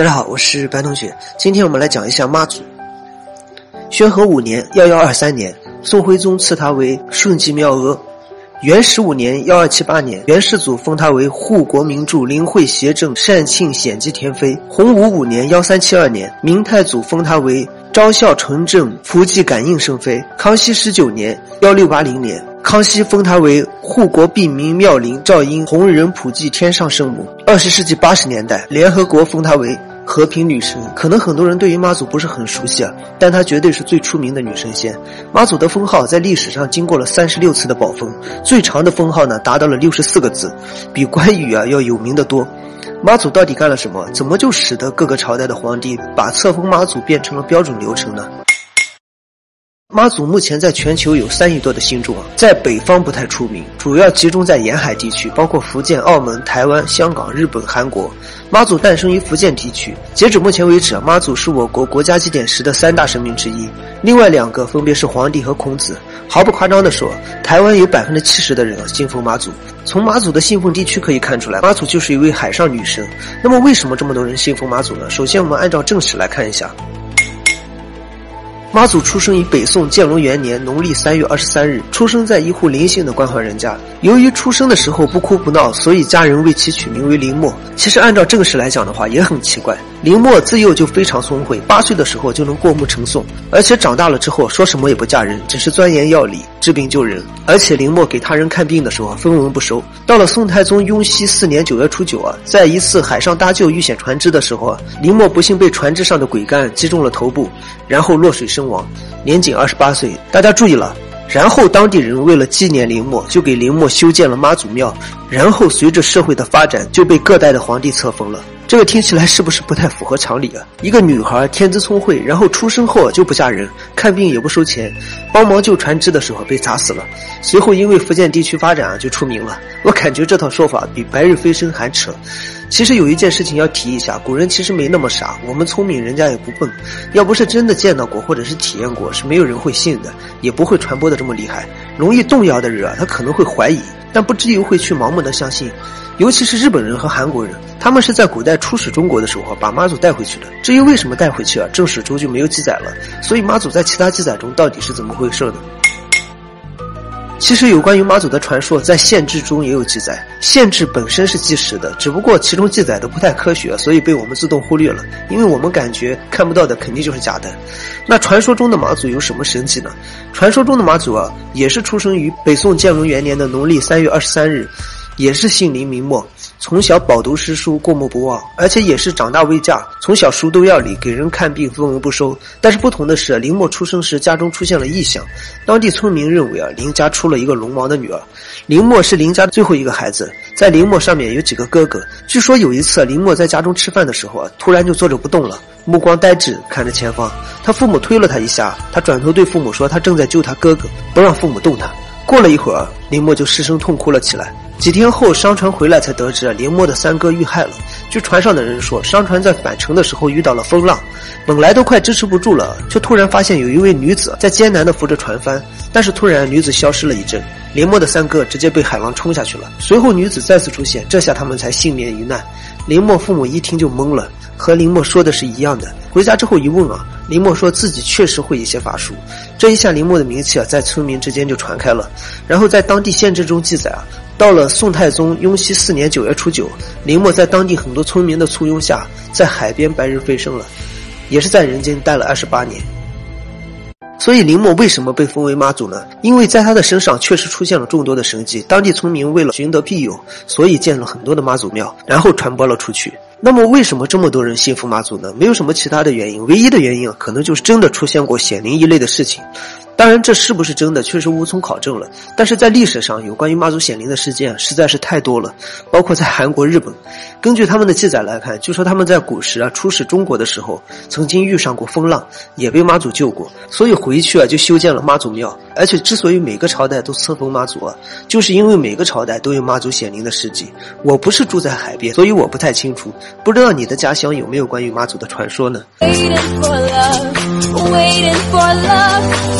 大家好，我是白同学。今天我们来讲一下妈祖。宣和五年（幺幺二三年），宋徽宗赐他为顺济妙阿；元十五年（幺二七八年），元世祖封他为护国明著、灵会协正、善庆显基天妃；洪武五年（幺三七二年），明太祖封他为昭孝纯正福济感应圣妃；康熙十九年（幺六八零年）。康熙封她为护国庇民妙龄照应弘仁普济天上圣母。二十世纪八十年代，联合国封她为和平女神。可能很多人对于妈祖不是很熟悉啊，但她绝对是最出名的女神仙。妈祖的封号在历史上经过了三十六次的保封，最长的封号呢达到了六十四个字，比关羽啊要有名的多。妈祖到底干了什么？怎么就使得各个朝代的皇帝把册封妈祖变成了标准流程呢？妈祖目前在全球有三亿多的信众，在北方不太出名，主要集中在沿海地区，包括福建、澳门、台湾、香港、日本、韩国。妈祖诞生于福建地区，截止目前为止，妈祖是我国国家祭典时的三大神明之一，另外两个分别是皇帝和孔子。毫不夸张地说，台湾有百分之七十的人信奉妈祖。从妈祖的信奉地区可以看出来，妈祖就是一位海上女神。那么，为什么这么多人信奉妈祖呢？首先，我们按照正史来看一下。妈祖出生于北宋建隆元年农历三月二十三日，出生在一户林姓的官宦人家。由于出生的时候不哭不闹，所以家人为其取名为林默。其实按照正史来讲的话，也很奇怪。林默自幼就非常聪慧，八岁的时候就能过目成诵，而且长大了之后说什么也不嫁人，只是钻研药理、治病救人。而且林默给他人看病的时候分文不收。到了宋太宗雍熙四年九月初九啊，在一次海上搭救遇险船只的时候啊，林默不幸被船只上的桅杆击中了头部，然后落水身。亡，年仅二十八岁。大家注意了，然后当地人为了纪念林默，就给林默修建了妈祖庙。然后随着社会的发展，就被各代的皇帝册封了。这个听起来是不是不太符合常理啊？一个女孩天资聪慧，然后出生后就不嫁人，看病也不收钱，帮忙救船只的时候被砸死了。随后因为福建地区发展啊，就出名了。我感觉这套说法比白日飞升还扯。其实有一件事情要提一下，古人其实没那么傻，我们聪明，人家也不笨。要不是真的见到过或者是体验过，是没有人会信的，也不会传播的这么厉害。容易动摇的人啊，他可能会怀疑，但不至于会去盲目的相信。尤其是日本人和韩国人，他们是在古代出使中国的时候把妈祖带回去的。至于为什么带回去啊，正史中就没有记载了。所以妈祖在其他记载中到底是怎么回事呢？其实有关于妈祖的传说，在县志中也有记载。县志本身是纪实的，只不过其中记载的不太科学，所以被我们自动忽略了。因为我们感觉看不到的肯定就是假的。那传说中的妈祖有什么神迹呢？传说中的妈祖啊，也是出生于北宋建隆元年的农历三月二十三日。也是姓林名默，从小饱读诗书，过目不忘，而且也是长大未嫁，从小熟读药理，给人看病分文不收。但是不同的是，林默出生时家中出现了异象，当地村民认为啊林家出了一个龙王的女儿。林默是林家的最后一个孩子，在林默上面有几个哥哥。据说有一次林默在家中吃饭的时候啊，突然就坐着不动了，目光呆滞看着前方。他父母推了他一下，他转头对父母说他正在救他哥哥，不让父母动他。过了一会儿，林默就失声痛哭了起来。几天后，商船回来才得知林默的三哥遇害了。据船上的人说，商船在返程的时候遇到了风浪，本来都快支持不住了，却突然发现有一位女子在艰难地扶着船帆。但是突然女子消失了一阵，林默的三哥直接被海浪冲下去了。随后女子再次出现，这下他们才幸免于难。林默父母一听就懵了，和林默说的是一样的。回家之后一问啊，林默说自己确实会一些法术。这一下林默的名气啊，在村民之间就传开了。然后在当地县志中记载啊。到了宋太宗雍熙四年九月初九，林默在当地很多村民的簇拥下，在海边白日飞升了，也是在人间待了二十八年。所以林默为什么被封为妈祖呢？因为在他的身上确实出现了众多的神迹，当地村民为了寻得庇佑，所以建了很多的妈祖庙，然后传播了出去。那么为什么这么多人信奉妈祖呢？没有什么其他的原因，唯一的原因啊，可能就是真的出现过显灵一类的事情。当然，这是不是真的，确实无从考证了。但是在历史上，有关于妈祖显灵的事件实在是太多了，包括在韩国、日本。根据他们的记载来看，就说他们在古时啊出使中国的时候，曾经遇上过风浪，也被妈祖救过，所以回去啊就修建了妈祖庙。而且之所以每个朝代都册封妈祖啊，就是因为每个朝代都有妈祖显灵的事迹。我不是住在海边，所以我不太清楚，不知道你的家乡有没有关于妈祖的传说呢？where there's a